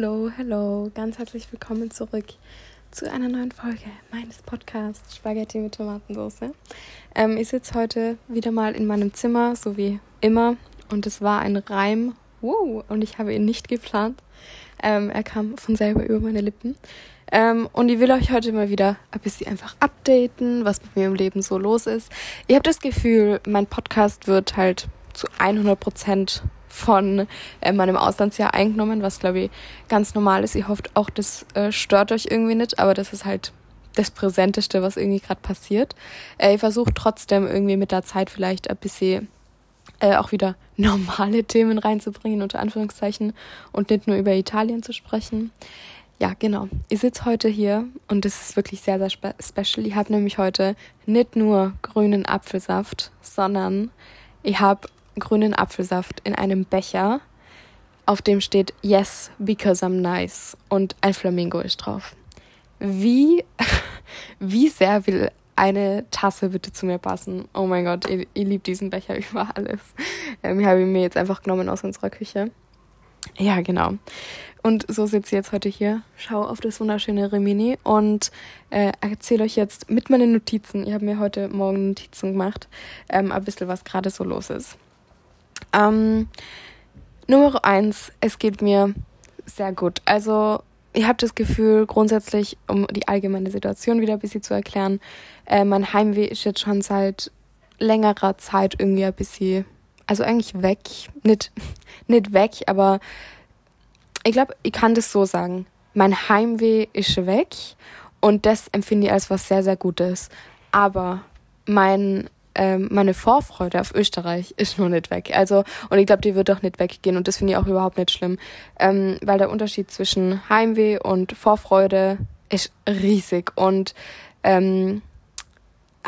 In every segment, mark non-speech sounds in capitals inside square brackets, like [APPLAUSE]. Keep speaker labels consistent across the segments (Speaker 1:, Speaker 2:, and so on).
Speaker 1: Hallo, hallo, ganz herzlich willkommen zurück zu einer neuen Folge meines Podcasts Spaghetti mit Tomatensauce. Ähm, ich sitze heute wieder mal in meinem Zimmer, so wie immer, und es war ein Reim, wow, und ich habe ihn nicht geplant. Ähm, er kam von selber über meine Lippen. Ähm, und ich will euch heute mal wieder ein bisschen einfach updaten, was mit mir im Leben so los ist. Ich habe das Gefühl, mein Podcast wird halt zu 100 Prozent von äh, meinem Auslandsjahr eingenommen, was glaube ich ganz normal ist. Ihr hofft auch, das äh, stört euch irgendwie nicht, aber das ist halt das Präsenteste, was irgendwie gerade passiert. Äh, ich versuche trotzdem irgendwie mit der Zeit vielleicht ein bisschen äh, auch wieder [LAUGHS] normale Themen reinzubringen, unter Anführungszeichen, und nicht nur über Italien zu sprechen. Ja, genau. Ich sitze heute hier und das ist wirklich sehr, sehr spe special. Ich habe nämlich heute nicht nur grünen Apfelsaft, sondern ich habe grünen Apfelsaft in einem Becher, auf dem steht Yes, because I'm nice und ein Flamingo ist drauf. Wie, [LAUGHS] wie sehr will eine Tasse bitte zu mir passen? Oh mein Gott, ich, ich liebe diesen Becher über alles. Ähm, ich habe ihn mir jetzt einfach genommen aus unserer Küche. Ja, genau. Und so sitze ich jetzt heute hier, schaue auf das wunderschöne Rimini und äh, erzähle euch jetzt mit meinen Notizen, ich habe mir heute Morgen Notizen gemacht, ähm, ein bisschen, was gerade so los ist. Ähm, Nummer eins, es geht mir sehr gut. Also ich habe das Gefühl, grundsätzlich, um die allgemeine Situation wieder ein bisschen zu erklären, äh, mein Heimweh ist jetzt schon seit längerer Zeit irgendwie ein bisschen, also eigentlich weg. Nicht, [LAUGHS] nicht weg, aber ich glaube, ich kann das so sagen. Mein Heimweh ist weg und das empfinde ich als was sehr, sehr Gutes. Aber mein ähm, meine Vorfreude auf Österreich ist noch nicht weg. Also, und ich glaube, die wird auch nicht weggehen und das finde ich auch überhaupt nicht schlimm. Ähm, weil der Unterschied zwischen Heimweh und Vorfreude ist riesig und ähm,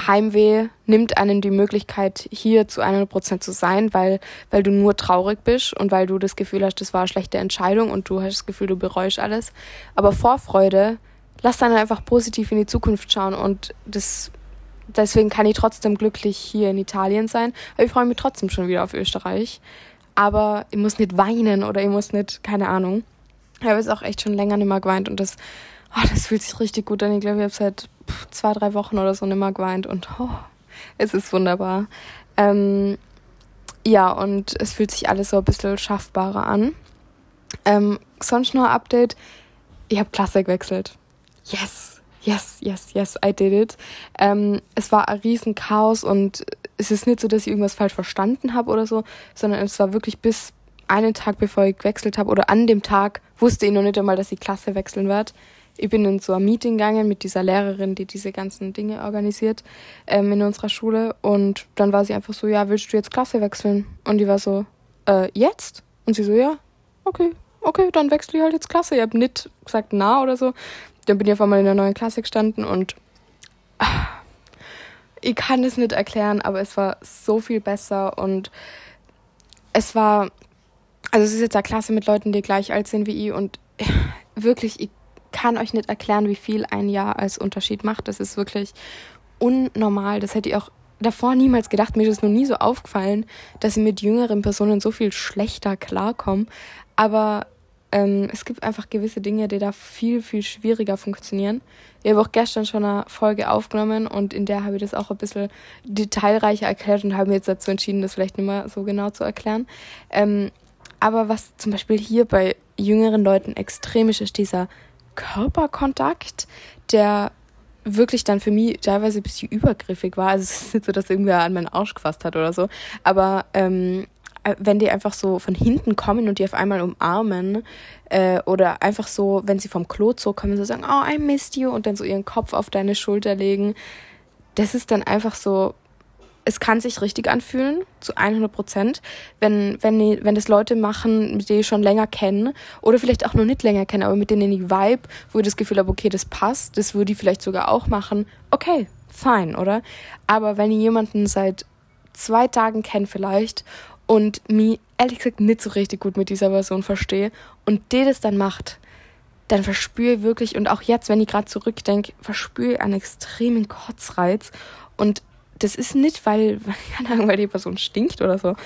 Speaker 1: Heimweh nimmt einem die Möglichkeit, hier zu 100% zu sein, weil, weil du nur traurig bist und weil du das Gefühl hast, das war eine schlechte Entscheidung und du hast das Gefühl, du bereust alles. Aber Vorfreude, lass dann einfach positiv in die Zukunft schauen und das deswegen kann ich trotzdem glücklich hier in Italien sein. Aber ich freue mich trotzdem schon wieder auf Österreich. Aber ich muss nicht weinen oder ich muss nicht, keine Ahnung. Ich habe jetzt auch echt schon länger nicht mehr geweint und das, oh, das fühlt sich richtig gut an. Ich glaube, ich habe seit zwei, drei Wochen oder so nicht mehr geweint und oh, es ist wunderbar. Ähm, ja, und es fühlt sich alles so ein bisschen schaffbarer an. Ähm, sonst noch ein Update. Ich habe Klasse gewechselt. Yes! Yes, yes, yes, I did it. Ähm, es war ein riesen Chaos und es ist nicht so, dass ich irgendwas falsch verstanden habe oder so, sondern es war wirklich bis einen Tag bevor ich gewechselt habe oder an dem Tag wusste ich noch nicht einmal, dass die Klasse wechseln wird. Ich bin in so ein Meeting gegangen mit dieser Lehrerin, die diese ganzen Dinge organisiert ähm, in unserer Schule und dann war sie einfach so, ja, willst du jetzt Klasse wechseln? Und die war so, äh, jetzt? Und sie so, ja, okay, okay, dann wechsle ich halt jetzt Klasse. Ich habe nicht gesagt na oder so, dann bin ich auf einmal in der neuen Klasse gestanden und ah, ich kann es nicht erklären, aber es war so viel besser und es war, also es ist jetzt eine Klasse mit Leuten, die gleich alt sind wie ich und [LAUGHS] wirklich, ich kann euch nicht erklären, wie viel ein Jahr als Unterschied macht. Das ist wirklich unnormal. Das hätte ich auch davor niemals gedacht. Mir ist es noch nie so aufgefallen, dass ich mit jüngeren Personen so viel schlechter klarkomme. Aber ähm, es gibt einfach gewisse Dinge, die da viel, viel schwieriger funktionieren. Ich habe auch gestern schon eine Folge aufgenommen und in der habe ich das auch ein bisschen detailreicher erklärt und habe mir jetzt dazu entschieden, das vielleicht nicht mehr so genau zu erklären. Ähm, aber was zum Beispiel hier bei jüngeren Leuten extrem ist, ist dieser Körperkontakt, der wirklich dann für mich teilweise ein bisschen übergriffig war. Also es ist nicht so, dass irgendwer an meinen Arsch gefasst hat oder so. Aber ähm, äh, wenn die einfach so von hinten kommen und die auf einmal umarmen äh, oder einfach so, wenn sie vom Klo zurückkommen, so sagen, oh, I missed you und dann so ihren Kopf auf deine Schulter legen, das ist dann einfach so, es kann sich richtig anfühlen, zu 100 Prozent, wenn, wenn, die, wenn das Leute machen, denen ich schon länger kenne oder vielleicht auch noch nicht länger kenne, aber mit denen ich vibe, wo ich das Gefühl habe, okay, das passt, das würde ich vielleicht sogar auch machen, okay, fine, oder? Aber wenn ich jemanden seit zwei Tagen kenne vielleicht und mich ehrlich gesagt nicht so richtig gut mit dieser Person verstehe und die das dann macht, dann verspüre ich wirklich, und auch jetzt, wenn ich gerade zurückdenke, verspüre ich einen extremen Kotzreiz. Und das ist nicht, weil, [LAUGHS] keine Ahnung, weil die Person stinkt oder so,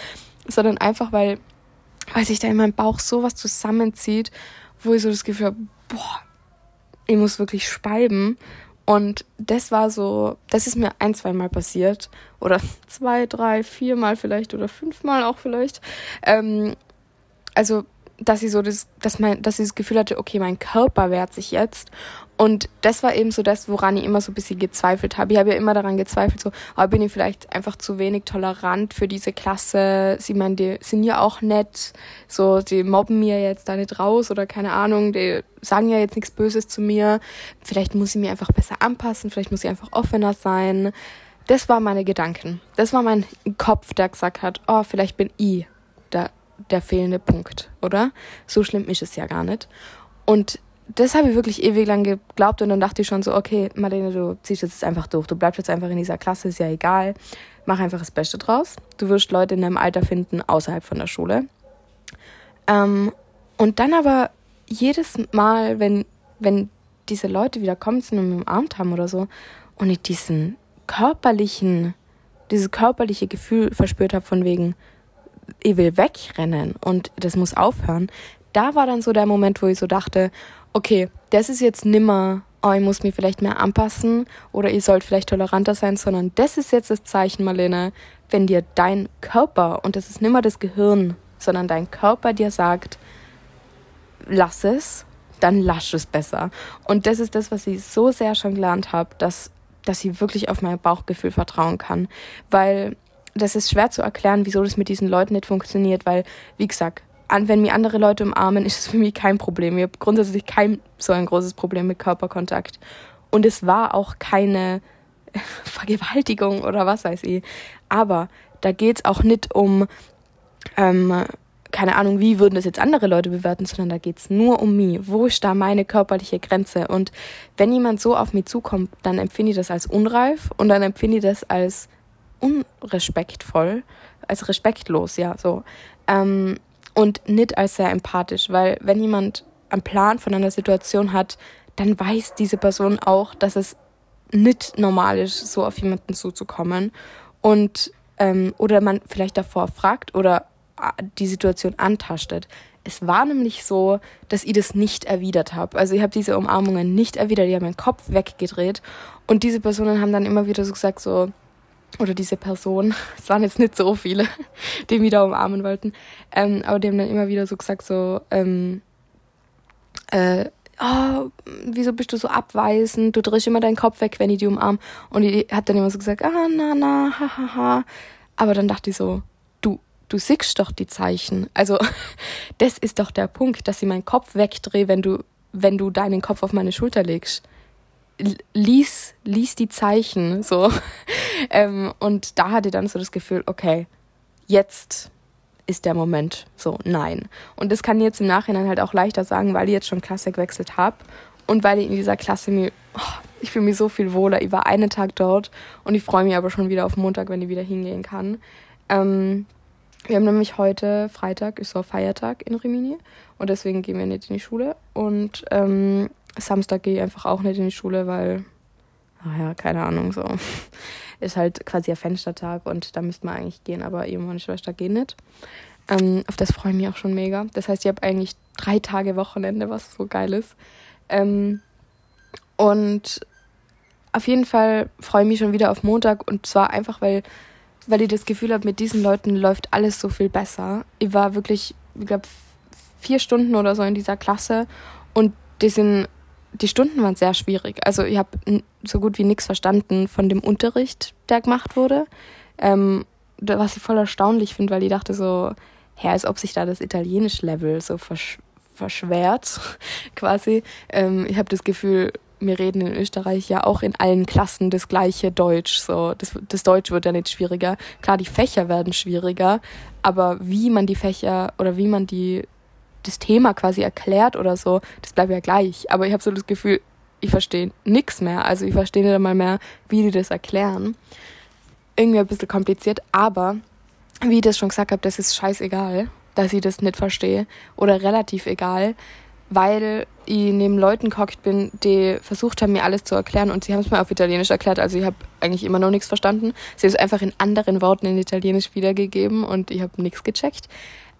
Speaker 1: sondern einfach, weil, weil sich da in meinem Bauch sowas zusammenzieht, wo ich so das Gefühl habe, boah, ich muss wirklich speiben. Und das war so, das ist mir ein, zwei Mal passiert. Oder [LAUGHS] zwei, drei, vier Mal vielleicht oder fünfmal auch vielleicht. Ähm, also dass sie so das, dass mein, dass sie das Gefühl hatte, okay, mein Körper wehrt sich jetzt. Und das war eben so das, woran ich immer so ein bisschen gezweifelt habe. Ich habe ja immer daran gezweifelt, so, oh, bin ich vielleicht einfach zu wenig tolerant für diese Klasse? Sie meinen, die sind ja auch nett, so, die mobben mir jetzt da nicht raus oder keine Ahnung, die sagen ja jetzt nichts Böses zu mir. Vielleicht muss ich mir einfach besser anpassen, vielleicht muss ich einfach offener sein. Das waren meine Gedanken. Das war mein Kopf, der gesagt hat, oh, vielleicht bin ich der der fehlende Punkt, oder? So schlimm ist es ja gar nicht. Und das habe ich wirklich ewig lang geglaubt und dann dachte ich schon so, okay, Marlene, du ziehst jetzt einfach durch. Du bleibst jetzt einfach in dieser Klasse, ist ja egal. Mach einfach das Beste draus. Du wirst Leute in deinem Alter finden, außerhalb von der Schule. Ähm, und dann aber jedes Mal, wenn, wenn diese Leute wieder kommen und mich umarmt haben oder so, und ich diesen körperlichen, dieses körperliche Gefühl verspürt habe von wegen, ich will wegrennen und das muss aufhören. Da war dann so der Moment, wo ich so dachte, okay, das ist jetzt nimmer, oh, ich muss mich vielleicht mehr anpassen oder ihr sollt vielleicht toleranter sein, sondern das ist jetzt das Zeichen, Marlene, wenn dir dein Körper, und das ist nimmer das Gehirn, sondern dein Körper dir sagt, lass es, dann lass es besser. Und das ist das, was ich so sehr schon gelernt habe, dass, dass ich wirklich auf mein Bauchgefühl vertrauen kann. Weil das ist schwer zu erklären, wieso das mit diesen Leuten nicht funktioniert, weil, wie gesagt, wenn mir andere Leute umarmen, ist es für mich kein Problem. Ich habe grundsätzlich kein so ein großes Problem mit Körperkontakt. Und es war auch keine [LAUGHS] Vergewaltigung oder was weiß ich. Aber da geht es auch nicht um, ähm, keine Ahnung, wie würden das jetzt andere Leute bewerten, sondern da geht es nur um mich. Wo ist da meine körperliche Grenze? Und wenn jemand so auf mich zukommt, dann empfinde ich das als unreif und dann empfinde ich das als unrespektvoll, als respektlos, ja, so. Ähm, und nicht als sehr empathisch, weil wenn jemand einen Plan von einer Situation hat, dann weiß diese Person auch, dass es nicht normal ist, so auf jemanden zuzukommen. Und ähm, oder man vielleicht davor fragt oder äh, die Situation antastet. Es war nämlich so, dass ich das nicht erwidert habe. Also ich habe diese Umarmungen nicht erwidert, ich habe meinen Kopf weggedreht und diese Personen haben dann immer wieder so gesagt so, oder diese Person, [LAUGHS] es waren jetzt nicht so viele, [LAUGHS] die mich da umarmen wollten, ähm, aber die haben dann immer wieder so gesagt, so, ähm, äh, oh, wieso bist du so abweisend, du drehst immer deinen Kopf weg, wenn ich die umarm. Und die hat dann immer so gesagt, ah, na, na, ha, ha, ha. Aber dann dachte ich so, du, du siehst doch die Zeichen. Also, [LAUGHS] das ist doch der Punkt, dass ich meinen Kopf wegdrehe, wenn du, wenn du deinen Kopf auf meine Schulter legst lies, lies die Zeichen so. [LAUGHS] ähm, und da hatte dann so das Gefühl, okay, jetzt ist der Moment so, nein. Und das kann ich jetzt im Nachhinein halt auch leichter sagen, weil ich jetzt schon Klasse gewechselt habe und weil ich in dieser Klasse mir, oh, ich fühle mich so viel wohler. Ich war einen Tag dort und ich freue mich aber schon wieder auf Montag, wenn ich wieder hingehen kann. Ähm, wir haben nämlich heute Freitag, ist so Feiertag in Rimini und deswegen gehen wir nicht in die Schule und ähm, Samstag gehe ich einfach auch nicht in die Schule, weil, naja, keine Ahnung, so. [LAUGHS] Ist halt quasi ein Fenstertag und da müsste man eigentlich gehen, aber eben meine Schwester geht nicht. Ähm, auf das freue ich mich auch schon mega. Das heißt, ich habe eigentlich drei Tage Wochenende, was so geil ist. Ähm, und auf jeden Fall freue ich mich schon wieder auf Montag und zwar einfach, weil, weil ich das Gefühl habe, mit diesen Leuten läuft alles so viel besser. Ich war wirklich, ich glaube, vier Stunden oder so in dieser Klasse und die sind die Stunden waren sehr schwierig. Also ich habe so gut wie nichts verstanden von dem Unterricht, der gemacht wurde. Ähm, was ich voll erstaunlich finde, weil ich dachte so, hä, als ob sich da das Italienisch-Level so versch verschwert, [LAUGHS] quasi. Ähm, ich habe das Gefühl, wir reden in Österreich ja auch in allen Klassen das gleiche Deutsch. So, das, das Deutsch wird ja nicht schwieriger. Klar, die Fächer werden schwieriger, aber wie man die Fächer oder wie man die das Thema quasi erklärt oder so, das bleibt ja gleich. Aber ich habe so das Gefühl, ich verstehe nichts mehr. Also ich verstehe nicht einmal mehr, wie die das erklären. Irgendwie ein bisschen kompliziert, aber wie ich das schon gesagt habe, das ist scheißegal, dass ich das nicht verstehe oder relativ egal, weil ich neben Leuten gehockt bin, die versucht haben, mir alles zu erklären und sie haben es mir auf Italienisch erklärt, also ich habe eigentlich immer noch nichts verstanden. Sie haben es einfach in anderen Worten in Italienisch wiedergegeben und ich habe nichts gecheckt.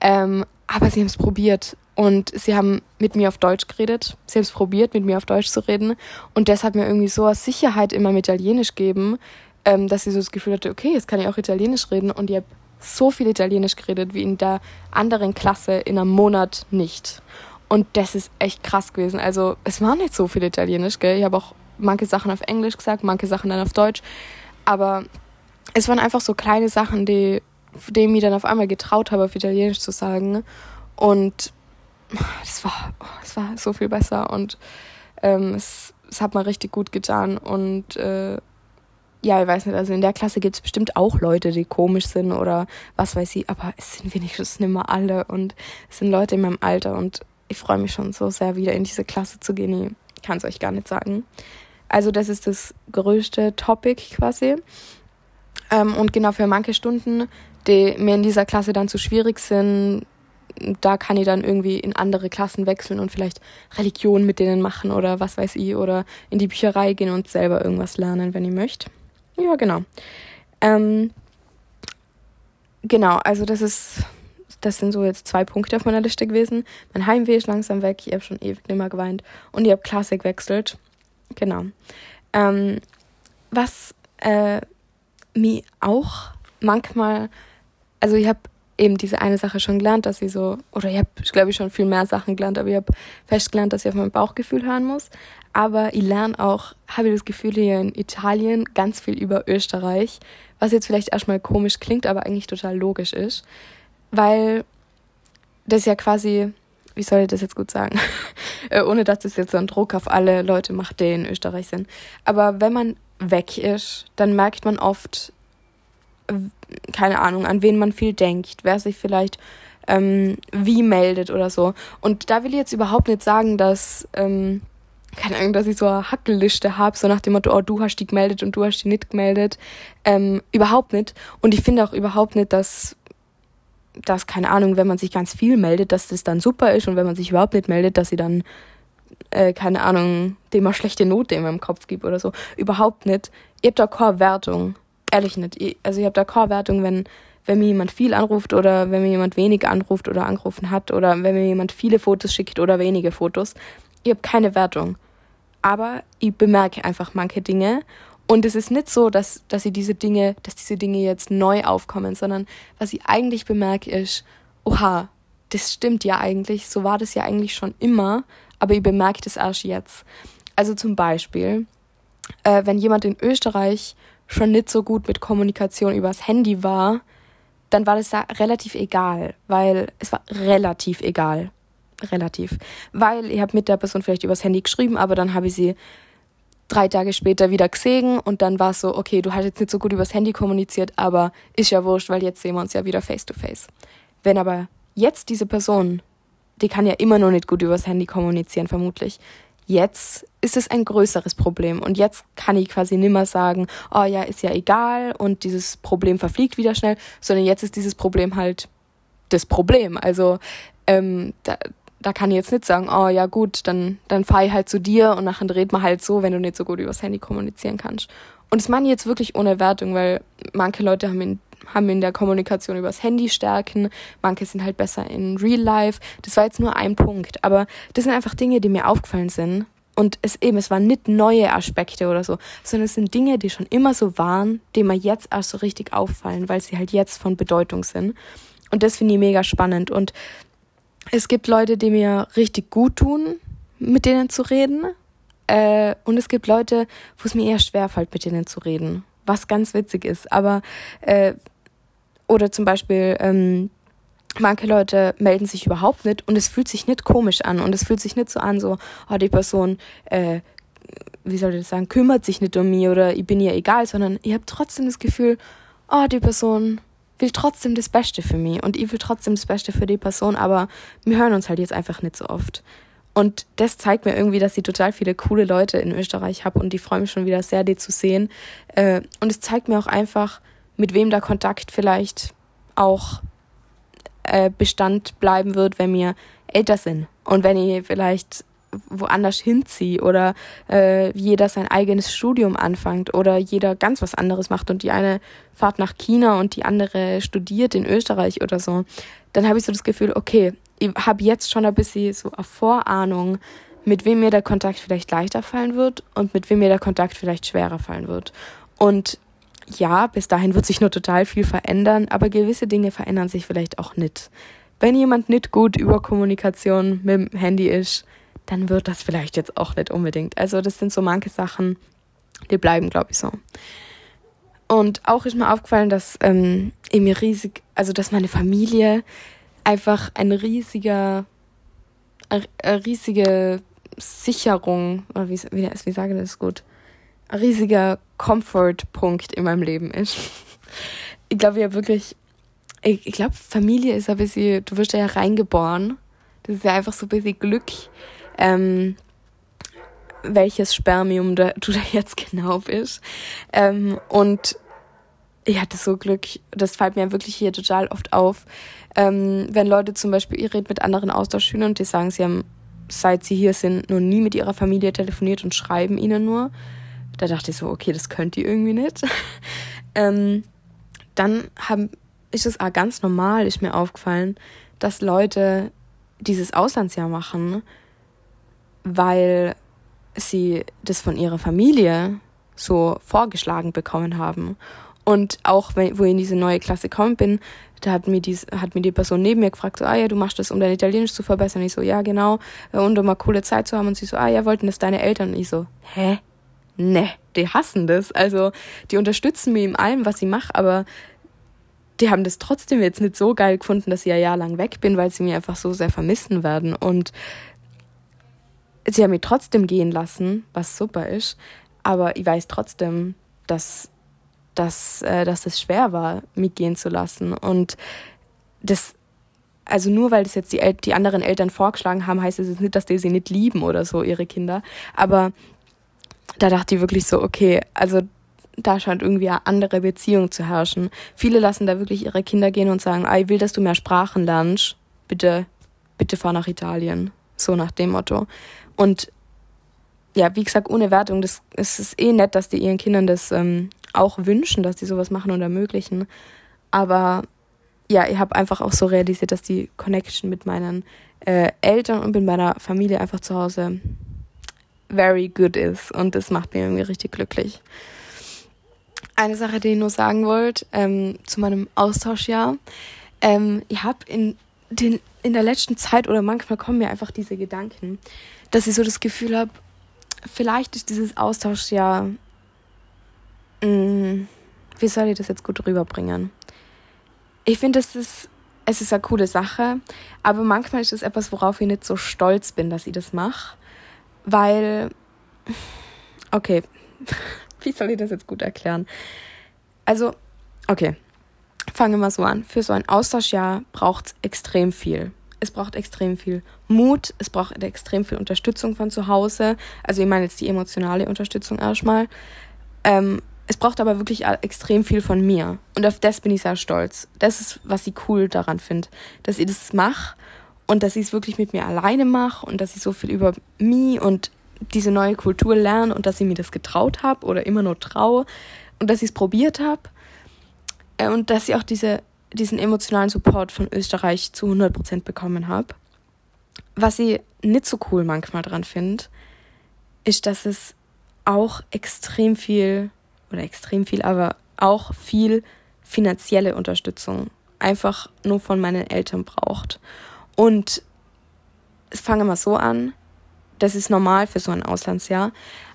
Speaker 1: Ähm, aber sie haben es probiert Und sie haben mit mir auf Deutsch geredet. Sie haben es probiert, mit mir auf Deutsch zu reden. Und das hat mir irgendwie so eine Sicherheit immer mit Italienisch gegeben, ähm, dass ich so das Gefühl hatte, okay, jetzt kann ich auch Italienisch reden. Und ich habe so viel Italienisch geredet wie in der anderen Klasse in einem Monat nicht. Und das ist echt krass gewesen. Also es war nicht so viel Italienisch, gell? Ich habe auch manche Sachen auf Englisch gesagt, manche Sachen dann auf Deutsch. Aber es waren einfach so kleine Sachen, die, die mir dann auf einmal getraut habe, auf Italienisch zu sagen. Und das war, das war so viel besser und ähm, es, es hat mir richtig gut getan. Und äh, ja, ich weiß nicht, also in der Klasse gibt es bestimmt auch Leute, die komisch sind oder was weiß ich, aber es sind wenigstens nicht mehr alle und es sind Leute in meinem Alter und ich freue mich schon so sehr, wieder in diese Klasse zu gehen. Ich kann es euch gar nicht sagen. Also, das ist das größte Topic quasi. Ähm, und genau für manche Stunden, die mir in dieser Klasse dann zu schwierig sind, da kann ich dann irgendwie in andere Klassen wechseln und vielleicht Religion mit denen machen oder was weiß ich oder in die Bücherei gehen und selber irgendwas lernen, wenn ich möchte. Ja, genau. Ähm, genau, also das ist, das sind so jetzt zwei Punkte auf meiner Liste gewesen. Mein Heimweh ist langsam weg, ich habe schon ewig nicht mehr geweint und ich habe Klassik gewechselt. Genau. Ähm, was äh, mir auch manchmal, also ich habe eben diese eine Sache schon gelernt, dass ich so, oder ich habe, glaube ich, schon viel mehr Sachen gelernt, aber ich habe festgelernt, dass ich auf mein Bauchgefühl hören muss. Aber ich lerne auch, habe ich das Gefühl, hier in Italien ganz viel über Österreich, was jetzt vielleicht erstmal komisch klingt, aber eigentlich total logisch ist, weil das ja quasi, wie soll ich das jetzt gut sagen, [LAUGHS] äh, ohne dass das jetzt so einen Druck auf alle Leute macht, die in Österreich sind. Aber wenn man weg ist, dann merkt man oft, keine Ahnung, an wen man viel denkt, wer sich vielleicht ähm, wie meldet oder so. Und da will ich jetzt überhaupt nicht sagen, dass, ähm, keine Ahnung, dass ich so eine Hackelliste habe, so nach dem Motto, oh, du hast die gemeldet und du hast die nicht gemeldet. Ähm, überhaupt nicht. Und ich finde auch überhaupt nicht, dass, dass, keine Ahnung, wenn man sich ganz viel meldet, dass das dann super ist und wenn man sich überhaupt nicht meldet, dass sie dann, äh, keine Ahnung, dem mal schlechte Note in meinem Kopf gibt oder so. Überhaupt nicht. Ihr habt da keine Wertung ehrlich nicht. Also ich habe da keine Wertung, wenn, wenn mir jemand viel anruft oder wenn mir jemand wenig anruft oder angerufen hat oder wenn mir jemand viele Fotos schickt oder wenige Fotos. Ich habe keine Wertung. Aber ich bemerke einfach manche Dinge. Und es ist nicht so, dass, dass ich diese Dinge, dass diese Dinge jetzt neu aufkommen, sondern was ich eigentlich bemerke ist, oha, das stimmt ja eigentlich, so war das ja eigentlich schon immer, aber ich bemerke das erst jetzt. Also zum Beispiel, äh, wenn jemand in Österreich schon nicht so gut mit Kommunikation übers Handy war, dann war das da relativ egal, weil es war relativ egal. Relativ. Weil ich habe mit der Person vielleicht übers Handy geschrieben, aber dann habe ich sie drei Tage später wieder gesehen und dann war es so, okay, du hast jetzt nicht so gut übers Handy kommuniziert, aber ist ja wurscht, weil jetzt sehen wir uns ja wieder face to face. Wenn aber jetzt diese Person, die kann ja immer noch nicht gut übers Handy kommunizieren, vermutlich, Jetzt ist es ein größeres Problem und jetzt kann ich quasi nimmer sagen, oh ja, ist ja egal und dieses Problem verfliegt wieder schnell, sondern jetzt ist dieses Problem halt das Problem. Also ähm, da, da kann ich jetzt nicht sagen, oh ja gut, dann, dann fahre ich halt zu dir und nachher dreht man halt so, wenn du nicht so gut übers Handy kommunizieren kannst. Und das meine ich jetzt wirklich ohne Wertung, weil manche Leute haben in, haben in der Kommunikation übers Handy Stärken, manche sind halt besser in Real Life. Das war jetzt nur ein Punkt, aber das sind einfach Dinge, die mir aufgefallen sind. Und es eben, es waren nicht neue Aspekte oder so, sondern es sind Dinge, die schon immer so waren, die mir jetzt erst so richtig auffallen, weil sie halt jetzt von Bedeutung sind. Und das finde ich mega spannend. Und es gibt Leute, die mir richtig gut tun, mit denen zu reden. Äh, und es gibt Leute, wo es mir eher schwerfällt, mit denen zu reden. Was ganz witzig ist. Aber äh, oder zum Beispiel, ähm, manche Leute melden sich überhaupt nicht und es fühlt sich nicht komisch an und es fühlt sich nicht so an, so, oh, die Person, äh, wie soll ich das sagen, kümmert sich nicht um mich oder ich bin ihr egal, sondern ich habe trotzdem das Gefühl, oh, die Person will trotzdem das Beste für mich und ich will trotzdem das Beste für die Person, aber wir hören uns halt jetzt einfach nicht so oft. Und das zeigt mir irgendwie, dass ich total viele coole Leute in Österreich habe und ich freue mich schon wieder sehr, die zu sehen. Äh, und es zeigt mir auch einfach, mit wem der Kontakt vielleicht auch äh, Bestand bleiben wird, wenn wir älter sind und wenn ich vielleicht woanders hinziehe oder äh, jeder sein eigenes Studium anfängt oder jeder ganz was anderes macht und die eine fahrt nach China und die andere studiert in Österreich oder so, dann habe ich so das Gefühl, okay, ich habe jetzt schon ein bisschen so eine Vorahnung, mit wem mir der Kontakt vielleicht leichter fallen wird und mit wem mir der Kontakt vielleicht schwerer fallen wird. Und ja, bis dahin wird sich nur total viel verändern, aber gewisse Dinge verändern sich vielleicht auch nicht. Wenn jemand nicht gut über Kommunikation mit dem Handy ist, dann wird das vielleicht jetzt auch nicht unbedingt. Also das sind so manche Sachen, die bleiben, glaube ich, so. Und auch ist mir aufgefallen, dass ähm, mir riesig, also dass meine Familie einfach ein riesiger, eine riesige Sicherung, oder wie, wie, wie sage ich das gut, riesiger Comfort-Punkt in meinem Leben ist. Ich glaube ja wirklich, ich, ich glaube, Familie ist ein bisschen, du wirst ja reingeboren. Das ist ja einfach so ein bisschen Glück, ähm, welches Spermium da, du da jetzt genau bist. Ähm, und ich hatte so Glück, das fällt mir wirklich hier total oft auf, ähm, wenn Leute zum Beispiel, ihr redet mit anderen Austauschschülern und die sagen, sie haben, seit sie hier sind, noch nie mit ihrer Familie telefoniert und schreiben ihnen nur. Da dachte ich so, okay, das könnt ihr irgendwie nicht. [LAUGHS] ähm, dann haben, ist es auch ganz normal, ist mir aufgefallen, dass Leute dieses Auslandsjahr machen, weil sie das von ihrer Familie so vorgeschlagen bekommen haben. Und auch wenn, wo ich in diese neue Klasse gekommen bin, da hat mir, die, hat mir die Person neben mir gefragt, so, ah ja, du machst das, um dein Italienisch zu verbessern. Ich so, ja, genau. Und um mal coole Zeit zu haben. Und sie so, ah ja, wollten das deine Eltern? Und ich so, hä? Ne, die hassen das. Also, die unterstützen mich in allem, was ich mache, aber die haben das trotzdem jetzt nicht so geil gefunden, dass ich ein Jahr lang weg bin, weil sie mich einfach so sehr vermissen werden. Und sie haben mich trotzdem gehen lassen, was super ist. Aber ich weiß trotzdem, dass, dass, äh, dass es schwer war, mich gehen zu lassen. Und das, also nur weil das jetzt die, El die anderen Eltern vorgeschlagen haben, heißt es jetzt nicht, dass die sie nicht lieben oder so, ihre Kinder. Aber da dachte ich wirklich so, okay, also da scheint irgendwie eine andere Beziehung zu herrschen. Viele lassen da wirklich ihre Kinder gehen und sagen, ah, ich will, dass du mehr Sprachen lernst. Bitte, bitte fahr nach Italien. So nach dem Motto. Und ja, wie gesagt, ohne Wertung, das, es ist eh nett, dass die ihren Kindern das ähm, auch wünschen, dass die sowas machen und ermöglichen. Aber ja, ich habe einfach auch so realisiert, dass die Connection mit meinen äh, Eltern und mit meiner Familie einfach zu Hause very good ist. Und das macht mir irgendwie richtig glücklich. Eine Sache, die ich nur sagen wollte, ähm, zu meinem Austauschjahr. Ähm, ich habe in, in der letzten Zeit oder manchmal kommen mir einfach diese Gedanken, dass ich so das Gefühl habe, vielleicht ist dieses Austauschjahr, mh, mm, wie soll ich das jetzt gut rüberbringen? Ich finde, es ist, es ist eine coole Sache, aber manchmal ist es etwas, worauf ich nicht so stolz bin, dass ich das mache, weil, okay, [LAUGHS] wie soll ich das jetzt gut erklären? Also, okay, fangen wir mal so an. Für so ein Austauschjahr braucht es extrem viel es braucht extrem viel Mut, es braucht extrem viel Unterstützung von zu Hause. Also ich meine jetzt die emotionale Unterstützung erstmal. Ähm, es braucht aber wirklich extrem viel von mir. Und auf das bin ich sehr stolz. Das ist, was ich cool daran finde, dass ich das mache und dass ich es wirklich mit mir alleine mache und dass ich so viel über mich und diese neue Kultur lerne und dass ich mir das getraut habe oder immer nur traue und dass ich es probiert habe äh, und dass ich auch diese diesen emotionalen Support von Österreich zu 100% bekommen habe. Was ich nicht so cool manchmal dran finde, ist, dass es auch extrem viel, oder extrem viel, aber auch viel finanzielle Unterstützung einfach nur von meinen Eltern braucht. Und fange mal so an, das ist normal für so ein Auslandsjahr,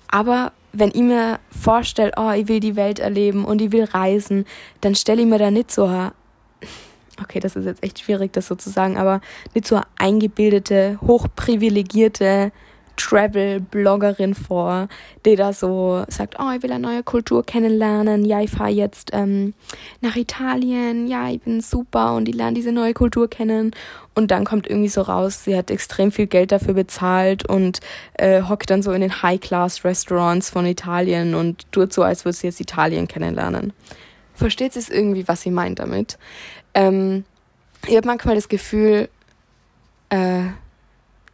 Speaker 1: aber wenn ich mir vorstelle, oh, ich will die Welt erleben und ich will reisen, dann stelle ich mir da nicht so [LAUGHS] okay, das ist jetzt echt schwierig, das so zu sagen, aber nicht so eingebildete, hochprivilegierte Travel-Bloggerin vor, die da so sagt, oh, ich will eine neue Kultur kennenlernen, ja, ich fahre jetzt ähm, nach Italien, ja, ich bin super und ich lerne diese neue Kultur kennen. Und dann kommt irgendwie so raus, sie hat extrem viel Geld dafür bezahlt und äh, hockt dann so in den High-Class-Restaurants von Italien und tut so, als würde sie jetzt Italien kennenlernen. Versteht sie es irgendwie, was sie meint damit? Ähm, ich habe manchmal das Gefühl, äh,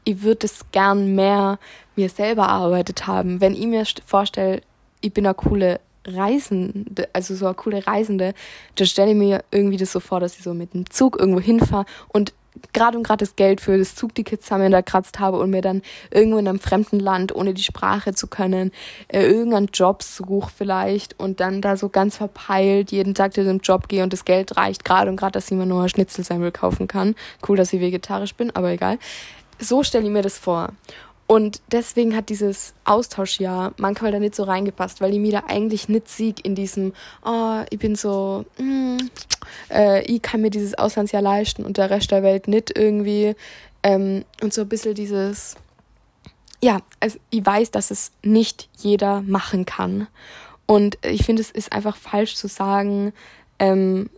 Speaker 1: ich würde es gern mehr mir selber erarbeitet haben. Wenn ich mir vorstelle, ich bin eine coole Reisende, also so eine coole Reisende, dann stelle ich mir irgendwie das so vor, dass ich so mit dem Zug irgendwo hinfahre und gerade und gerade das Geld für das Zugticket zusammengekratzt habe und mir dann irgendwo in einem fremden Land, ohne die Sprache zu können, äh, irgendeinen Job suche vielleicht und dann da so ganz verpeilt jeden Tag zu dem Job gehe und das Geld reicht gerade und gerade, dass ich mir nur Schnitzelsemmel kaufen kann. Cool, dass ich vegetarisch bin, aber egal. So stelle ich mir das vor. Und deswegen hat dieses Austauschjahr manchmal da nicht so reingepasst, weil ich mir da eigentlich nicht sieg in diesem, oh, ich bin so, mm, äh, ich kann mir dieses Auslandsjahr leisten und der Rest der Welt nicht irgendwie. Ähm, und so ein bisschen dieses, ja, also ich weiß, dass es nicht jeder machen kann. Und ich finde, es ist einfach falsch zu sagen, ähm,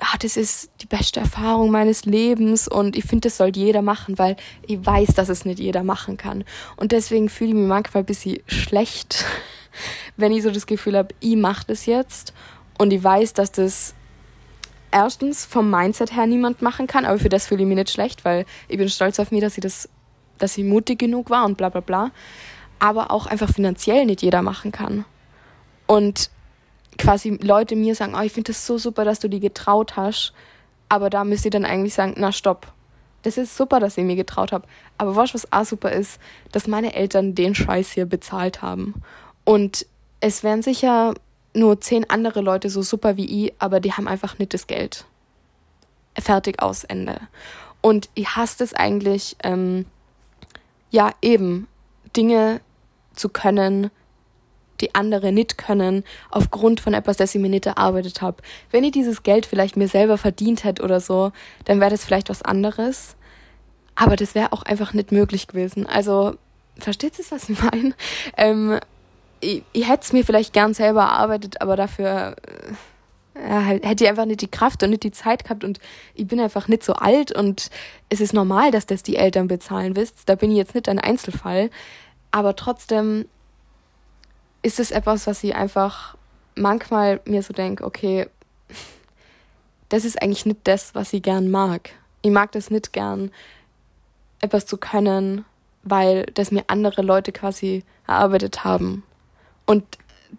Speaker 1: ja, das ist die beste Erfahrung meines Lebens und ich finde, das soll jeder machen, weil ich weiß, dass es nicht jeder machen kann. Und deswegen fühle ich mich manchmal ein bisschen schlecht, [LAUGHS] wenn ich so das Gefühl habe, ich mache das jetzt und ich weiß, dass das erstens vom Mindset her niemand machen kann, aber für das fühle ich mich nicht schlecht, weil ich bin stolz auf mich, dass ich das, dass ich mutig genug war und bla bla bla. Aber auch einfach finanziell nicht jeder machen kann. Und quasi Leute mir sagen, oh, ich finde das so super, dass du die getraut hast. Aber da müsst ihr dann eigentlich sagen, na stopp. Das ist super, dass ich mir getraut habe. Aber was, was auch super ist, dass meine Eltern den Scheiß hier bezahlt haben. Und es wären sicher nur zehn andere Leute so super wie ich, aber die haben einfach nicht das Geld. Fertig aus Ende. Und ich hasse es eigentlich, ähm, ja, eben Dinge zu können, die andere nicht können, aufgrund von etwas, das ich mir nicht erarbeitet habe. Wenn ich dieses Geld vielleicht mir selber verdient hätte oder so, dann wäre das vielleicht was anderes. Aber das wäre auch einfach nicht möglich gewesen. Also, versteht ihr, was ich meine? Ähm, ich, ich hätte es mir vielleicht gern selber erarbeitet, aber dafür äh, ja, hätte ich einfach nicht die Kraft und nicht die Zeit gehabt und ich bin einfach nicht so alt und es ist normal, dass das die Eltern bezahlen, wisst. Da bin ich jetzt nicht ein Einzelfall. Aber trotzdem ist es etwas, was ich einfach manchmal mir so denke, okay, das ist eigentlich nicht das, was ich gern mag. Ich mag das nicht gern, etwas zu können, weil das mir andere Leute quasi erarbeitet haben. Und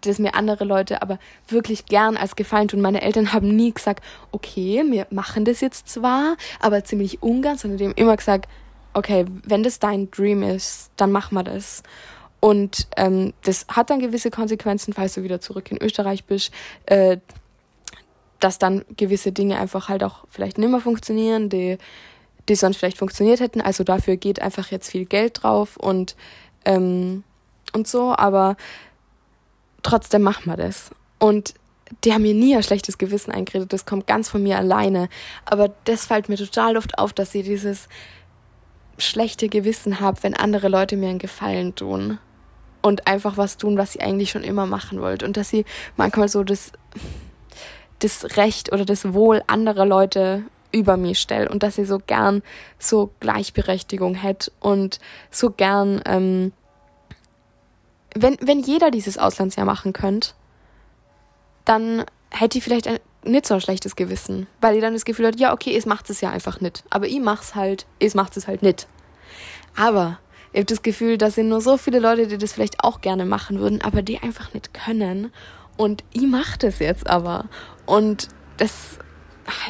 Speaker 1: das mir andere Leute aber wirklich gern als Gefallen tun. Meine Eltern haben nie gesagt, okay, wir machen das jetzt zwar, aber ziemlich ungern, sondern die haben immer gesagt, okay, wenn das dein Dream ist, dann machen wir das. Und ähm, das hat dann gewisse Konsequenzen, falls du wieder zurück in Österreich bist, äh, dass dann gewisse Dinge einfach halt auch vielleicht nicht mehr funktionieren, die, die sonst vielleicht funktioniert hätten. Also dafür geht einfach jetzt viel Geld drauf und, ähm, und so, aber trotzdem machen wir das. Und die haben mir nie ein schlechtes Gewissen eingeredet, das kommt ganz von mir alleine. Aber das fällt mir total oft auf, dass sie dieses schlechte Gewissen habe, wenn andere Leute mir einen Gefallen tun und einfach was tun, was sie eigentlich schon immer machen wollt. Und dass sie manchmal so das, das Recht oder das Wohl anderer Leute über mir stellt und dass sie so gern so Gleichberechtigung hätte und so gern, ähm, wenn, wenn jeder dieses Auslandsjahr machen könnte, dann hätte ich vielleicht ein nicht so ein schlechtes Gewissen, weil ich dann das Gefühl hat, ja, okay, es macht es ja einfach nicht. Aber ich mach's halt, es macht es halt nicht. Aber ich habe das Gefühl, da sind nur so viele Leute, die das vielleicht auch gerne machen würden, aber die einfach nicht können. Und ich mache das jetzt aber. Und das,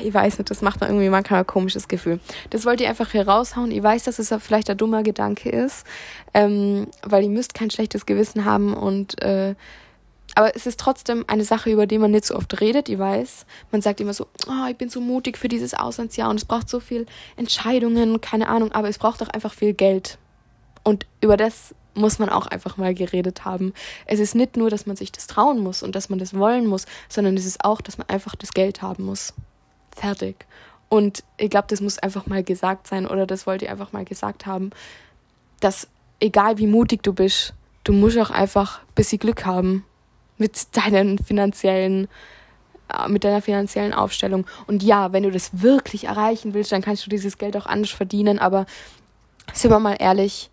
Speaker 1: ich weiß nicht, das macht mir irgendwie manchmal ein komisches Gefühl. Das wollte ich einfach hier raushauen. Ich weiß, dass es vielleicht ein dummer Gedanke ist, ähm, weil ihr müsst kein schlechtes Gewissen haben und äh, aber es ist trotzdem eine Sache, über die man nicht so oft redet. Ich weiß, man sagt immer so, oh, ich bin so mutig für dieses Auslandsjahr und es braucht so viel Entscheidungen, keine Ahnung, aber es braucht auch einfach viel Geld. Und über das muss man auch einfach mal geredet haben. Es ist nicht nur, dass man sich das trauen muss und dass man das wollen muss, sondern es ist auch, dass man einfach das Geld haben muss. Fertig. Und ich glaube, das muss einfach mal gesagt sein oder das wollte ich einfach mal gesagt haben, dass egal wie mutig du bist, du musst auch einfach ein bisschen Glück haben mit deinen finanziellen äh, mit deiner finanziellen Aufstellung. Und ja, wenn du das wirklich erreichen willst, dann kannst du dieses Geld auch anders verdienen. Aber sind wir mal ehrlich,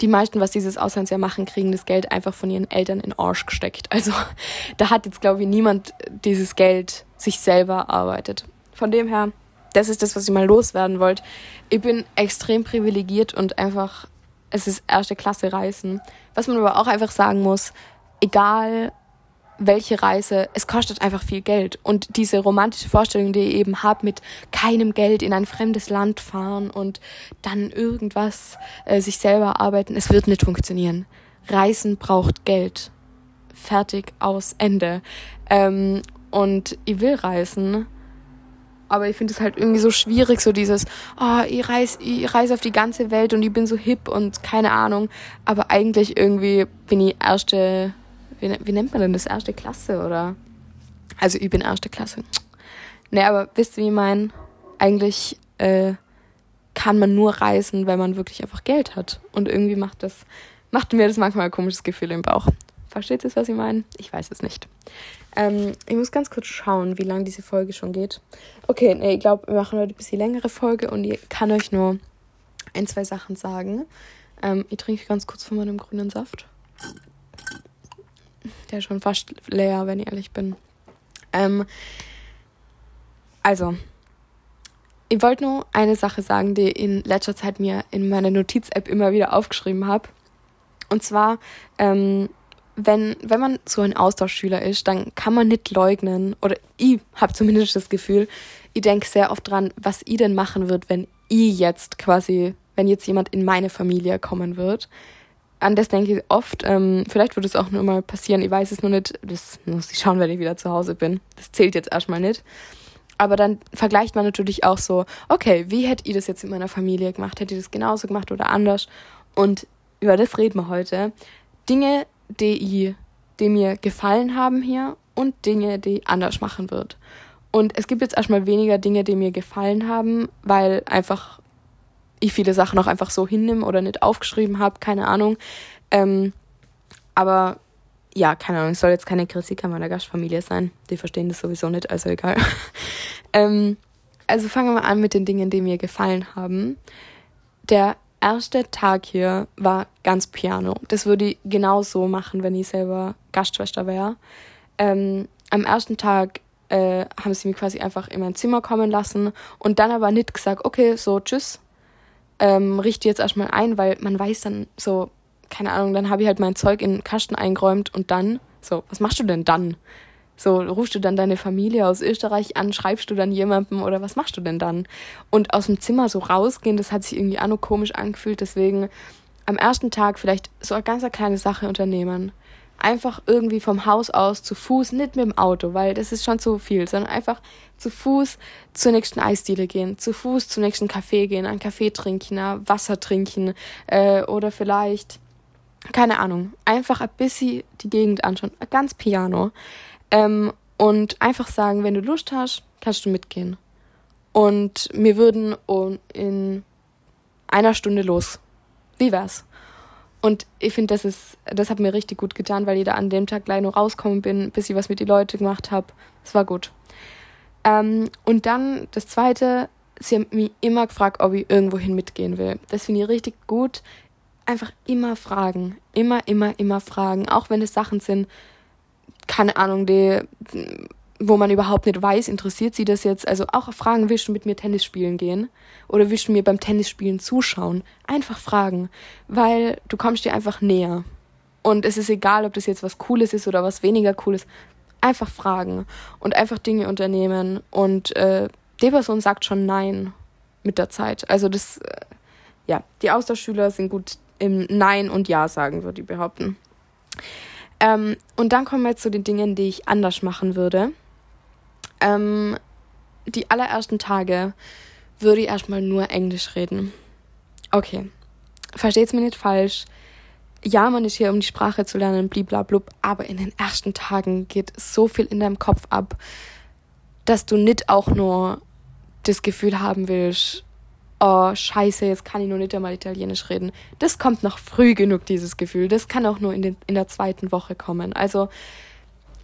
Speaker 1: die meisten, was dieses Auslandsjahr machen, kriegen das Geld einfach von ihren Eltern in Arsch gesteckt. Also [LAUGHS] da hat jetzt, glaube ich, niemand dieses Geld sich selber erarbeitet. Von dem her, das ist das, was ich mal loswerden wollte. Ich bin extrem privilegiert und einfach, es ist erste Klasse Reisen. Was man aber auch einfach sagen muss, egal welche Reise, es kostet einfach viel Geld. Und diese romantische Vorstellung, die ich eben habe, mit keinem Geld in ein fremdes Land fahren und dann irgendwas äh, sich selber arbeiten, es wird nicht funktionieren. Reisen braucht Geld. Fertig, aus, Ende. Ähm, und ich will reisen, aber ich finde es halt irgendwie so schwierig, so dieses, oh, ich reise ich reise auf die ganze Welt und ich bin so hip und keine Ahnung. Aber eigentlich irgendwie bin ich erste wie, ne-, wie nennt man denn das? Erste Klasse, oder? Also ich bin erste Klasse. Ne, aber wisst ihr, wie ich meine? Eigentlich äh, kann man nur reisen, wenn man wirklich einfach Geld hat. Und irgendwie macht das, macht mir das manchmal ein komisches Gefühl im Bauch. Versteht ihr, was ich meine? Ich weiß es nicht. Ähm, ich muss ganz kurz schauen, wie lange diese Folge schon geht. Okay, nee, ich glaube, wir machen heute ein bisschen längere Folge und ich kann euch nur ein, zwei Sachen sagen. Ähm, ich trinke ganz kurz von meinem grünen Saft. Der schon fast leer, wenn ich ehrlich bin. Ähm, also, ich wollte nur eine Sache sagen, die in letzter Zeit mir in meiner Notiz-App immer wieder aufgeschrieben habe. Und zwar, ähm, wenn, wenn man so ein Austauschschüler ist, dann kann man nicht leugnen, oder ich habe zumindest das Gefühl, ich denke sehr oft dran, was ich denn machen wird, wenn ich jetzt quasi, wenn jetzt jemand in meine Familie kommen wird an das denke ich oft. Ähm, vielleicht wird es auch nur mal passieren. Ich weiß es nur nicht. Das muss ich schauen, wenn ich wieder zu Hause bin. Das zählt jetzt erstmal nicht. Aber dann vergleicht man natürlich auch so, okay, wie hätte ihr das jetzt in meiner Familie gemacht? Hätte ihr das genauso gemacht oder anders? Und über das reden wir heute. Dinge, die, ich, die mir gefallen haben hier und Dinge, die ich anders machen wird. Und es gibt jetzt erstmal weniger Dinge, die mir gefallen haben, weil einfach ich viele Sachen auch einfach so hinnehme oder nicht aufgeschrieben habe, keine Ahnung. Ähm, aber ja, keine Ahnung, es soll jetzt keine Kritik an meiner Gastfamilie sein. Die verstehen das sowieso nicht, also egal. [LAUGHS] ähm, also fangen wir an mit den Dingen, die mir gefallen haben. Der erste Tag hier war ganz Piano. Das würde ich genauso machen, wenn ich selber Gastschwester wäre. Ähm, am ersten Tag äh, haben sie mich quasi einfach in mein Zimmer kommen lassen und dann aber nicht gesagt, okay, so tschüss, ähm, richte jetzt erstmal ein, weil man weiß dann so, keine Ahnung, dann habe ich halt mein Zeug in den Kasten eingeräumt und dann, so, was machst du denn dann? So, rufst du dann deine Familie aus Österreich an, schreibst du dann jemandem oder was machst du denn dann? Und aus dem Zimmer so rausgehen, das hat sich irgendwie auch noch komisch angefühlt, deswegen am ersten Tag vielleicht so eine ganz kleine Sache unternehmen einfach irgendwie vom Haus aus zu Fuß, nicht mit dem Auto, weil das ist schon zu viel, sondern einfach zu Fuß zur nächsten Eisdiele gehen, zu Fuß zum nächsten Café gehen, einen Kaffee trinken, Wasser trinken äh, oder vielleicht, keine Ahnung, einfach ein bisschen die Gegend anschauen, ganz piano. Ähm, und einfach sagen, wenn du Lust hast, kannst du mitgehen. Und wir würden in einer Stunde los. Wie wär's? Und ich finde, das ist, das hat mir richtig gut getan, weil ich da an dem Tag gleich nur rauskommen bin, bis ich was mit den Leuten gemacht habe. Es war gut. Ähm, und dann das zweite, sie haben mich immer gefragt, ob ich irgendwohin mitgehen will. Das finde ich richtig gut. Einfach immer fragen. Immer, immer, immer fragen. Auch wenn es Sachen sind, keine Ahnung, die wo man überhaupt nicht weiß, interessiert sie das jetzt. Also auch fragen, willst du mit mir Tennis spielen gehen? Oder willst du mir beim Tennisspielen zuschauen? Einfach fragen, weil du kommst dir einfach näher. Und es ist egal, ob das jetzt was Cooles ist oder was weniger Cooles. Einfach fragen und einfach Dinge unternehmen. Und äh, die Person sagt schon Nein mit der Zeit. Also das, äh, ja, die Austauschschüler sind gut im Nein und Ja sagen, würde ich behaupten. Ähm, und dann kommen wir jetzt zu den Dingen, die ich anders machen würde. Ähm, die allerersten Tage würde ich erstmal nur Englisch reden. Okay, versteht's mir nicht falsch. Ja, man ist hier, um die Sprache zu lernen, bliblablub, aber in den ersten Tagen geht so viel in deinem Kopf ab, dass du nicht auch nur das Gefühl haben willst, oh, scheiße, jetzt kann ich nur nicht einmal Italienisch reden. Das kommt noch früh genug, dieses Gefühl. Das kann auch nur in, den, in der zweiten Woche kommen. Also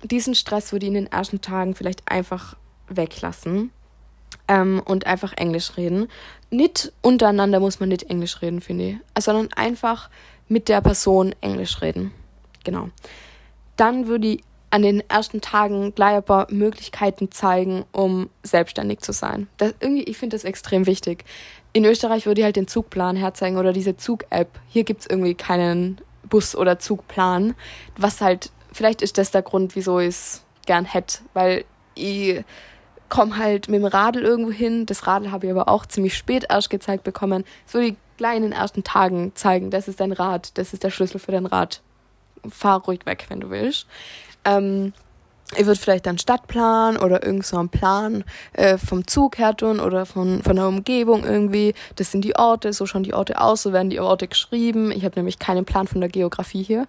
Speaker 1: diesen Stress würde ich in den ersten Tagen vielleicht einfach weglassen ähm, und einfach Englisch reden. Nicht untereinander muss man nicht Englisch reden, finde ich, sondern einfach mit der Person Englisch reden. Genau. Dann würde ich an den ersten Tagen gleich ein paar Möglichkeiten zeigen, um selbstständig zu sein. Das, irgendwie, ich finde das extrem wichtig. In Österreich würde ich halt den Zugplan herzeigen oder diese Zug-App. Hier gibt es irgendwie keinen Bus- oder Zugplan, was halt vielleicht ist das der Grund, wieso ich es gern hätte, weil ich komme halt mit dem Radl irgendwo hin. Das Radl habe ich aber auch ziemlich spät erst gezeigt bekommen. Gleich in den ersten Tagen zeigen. Das ist dein Rad, das ist der Schlüssel für dein Rad. Fahr ruhig weg, wenn du willst. Ähm, ich würde vielleicht dann Stadtplan oder irgend so einen Plan äh, vom Zug her tun oder von, von der Umgebung irgendwie. Das sind die Orte, so schauen die Orte aus, so werden die Orte geschrieben. Ich habe nämlich keinen Plan von der Geografie hier.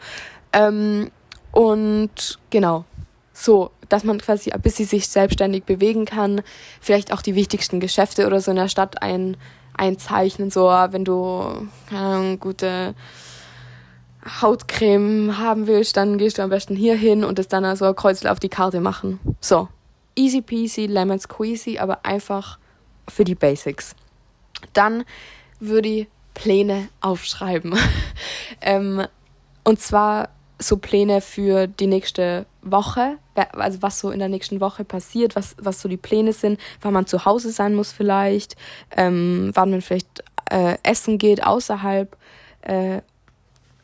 Speaker 1: Ähm, und genau, so, dass man quasi ein bisschen sich selbstständig bewegen kann. Vielleicht auch die wichtigsten Geschäfte oder so in der Stadt ein, einzeichnen. So, wenn du Ahnung, gute Hautcreme haben willst, dann gehst du am besten hier hin und das dann so ein Kreuzel auf die Karte machen. So, easy peasy, lemon squeezy, aber einfach für die Basics. Dann würde ich Pläne aufschreiben. [LAUGHS] ähm, und zwar so Pläne für die nächste Woche, also was so in der nächsten Woche passiert, was, was so die Pläne sind, wann man zu Hause sein muss vielleicht, ähm, wann man vielleicht äh, essen geht außerhalb äh,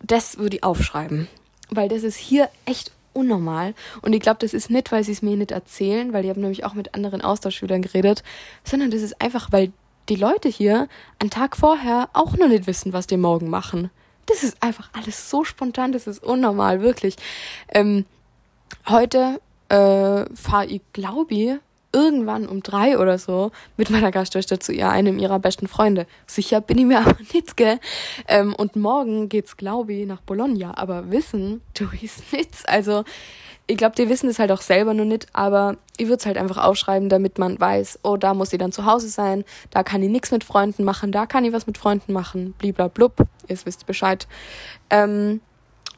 Speaker 1: das würde ich aufschreiben. Weil das ist hier echt unnormal. Und ich glaube, das ist nicht, weil sie es mir nicht erzählen, weil ich habe nämlich auch mit anderen Austauschschülern geredet, sondern das ist einfach, weil die Leute hier einen Tag vorher auch noch nicht wissen, was die morgen machen. Das ist einfach alles so spontan, das ist unnormal, wirklich. Ähm, heute äh, fahre ich, glaube ich, irgendwann um drei oder so mit meiner Gastschwester zu ihr, einem ihrer besten Freunde. Sicher bin ich mir [LAUGHS] aber nicht, gell? Ähm, und morgen geht's, glaube ich, nach Bologna. Aber wissen tu ich's nicht. Also, ich glaube, die wissen es halt auch selber nur nicht, aber ich würde es halt einfach aufschreiben, damit man weiß, oh, da muss ich dann zu Hause sein, da kann ich nichts mit Freunden machen, da kann ich was mit Freunden machen, bliblablub, ihr wisst Bescheid. Ähm,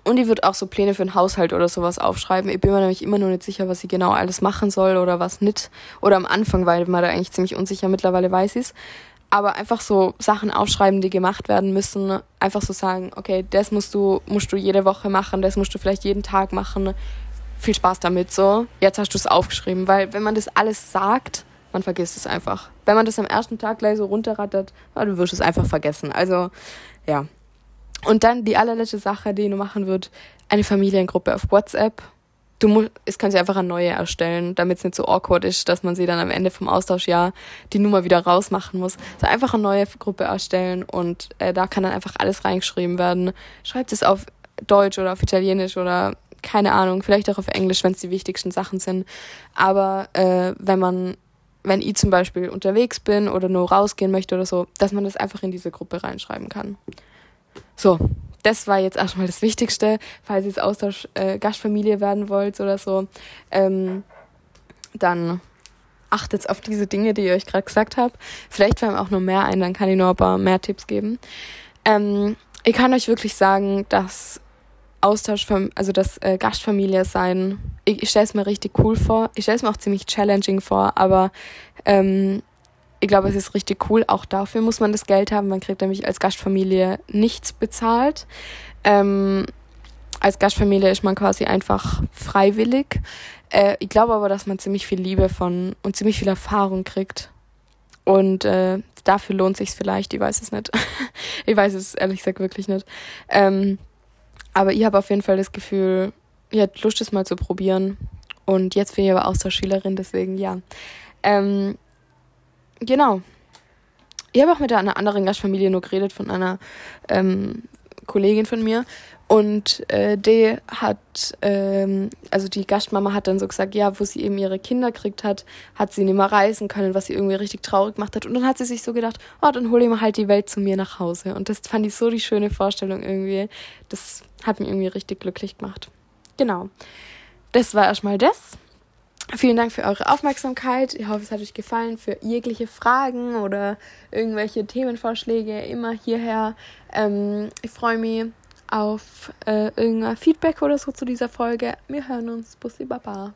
Speaker 1: und ich würde auch so Pläne für einen Haushalt oder sowas aufschreiben. Ich bin mir nämlich immer noch nicht sicher, was ich genau alles machen soll oder was nicht. Oder am Anfang, weil man da eigentlich ziemlich unsicher mittlerweile weiß ist. Aber einfach so Sachen aufschreiben, die gemacht werden müssen. Einfach so sagen, okay, das musst du, musst du jede Woche machen, das musst du vielleicht jeden Tag machen. Viel Spaß damit, so. Jetzt hast du es aufgeschrieben, weil wenn man das alles sagt, man vergisst es einfach. Wenn man das am ersten Tag gleich so runterrattert, dann wirst du es einfach vergessen. Also, ja, und dann die allerletzte Sache, die du machen wird, eine Familiengruppe auf WhatsApp. Du musst, es kannst du einfach eine neue erstellen, damit es nicht so awkward ist, dass man sie dann am Ende vom Austauschjahr die Nummer wieder rausmachen muss. Also einfach eine neue Gruppe erstellen und äh, da kann dann einfach alles reingeschrieben werden. Schreibt es auf Deutsch oder auf Italienisch oder keine Ahnung, vielleicht auch auf Englisch, wenn es die wichtigsten Sachen sind. Aber äh, wenn man, wenn ich zum Beispiel unterwegs bin oder nur rausgehen möchte oder so, dass man das einfach in diese Gruppe reinschreiben kann. So, das war jetzt erstmal das Wichtigste, falls ihr jetzt Austausch äh, Gastfamilie werden wollt oder so. Ähm, dann achtet auf diese Dinge, die ich euch gerade gesagt habe. Vielleicht fallen auch noch mehr ein, dann kann ich noch ein paar mehr Tipps geben. Ähm, ich kann euch wirklich sagen, dass Austausch, also das äh, Gastfamilie sein, ich, ich stelle es mir richtig cool vor. Ich stelle es mir auch ziemlich challenging vor, aber ähm, ich glaube, es ist richtig cool. Auch dafür muss man das Geld haben. Man kriegt nämlich als Gastfamilie nichts bezahlt. Ähm, als Gastfamilie ist man quasi einfach freiwillig. Äh, ich glaube aber, dass man ziemlich viel Liebe von und ziemlich viel Erfahrung kriegt. Und äh, dafür lohnt sich vielleicht. Ich weiß es nicht. [LAUGHS] ich weiß es ehrlich gesagt wirklich nicht. Ähm, aber ich habe auf jeden Fall das Gefühl, ihr habt Lust, es mal zu probieren. Und jetzt bin ich aber Austauschschülerin, deswegen ja. Ähm, Genau. Ich habe auch mit einer anderen Gastfamilie nur geredet, von einer ähm, Kollegin von mir. Und äh, die hat, ähm, also die Gastmama hat dann so gesagt, ja, wo sie eben ihre Kinder gekriegt hat, hat sie nicht mehr reisen können, was sie irgendwie richtig traurig gemacht hat. Und dann hat sie sich so gedacht, oh, dann hole ich mal halt die Welt zu mir nach Hause. Und das fand ich so die schöne Vorstellung irgendwie. Das hat mich irgendwie richtig glücklich gemacht. Genau. Das war erstmal das. Vielen Dank für eure Aufmerksamkeit. Ich hoffe, es hat euch gefallen. Für jegliche Fragen oder irgendwelche Themenvorschläge immer hierher. Ähm, ich freue mich auf äh, irgendein Feedback oder so zu dieser Folge. Wir hören uns. Bussi Baba.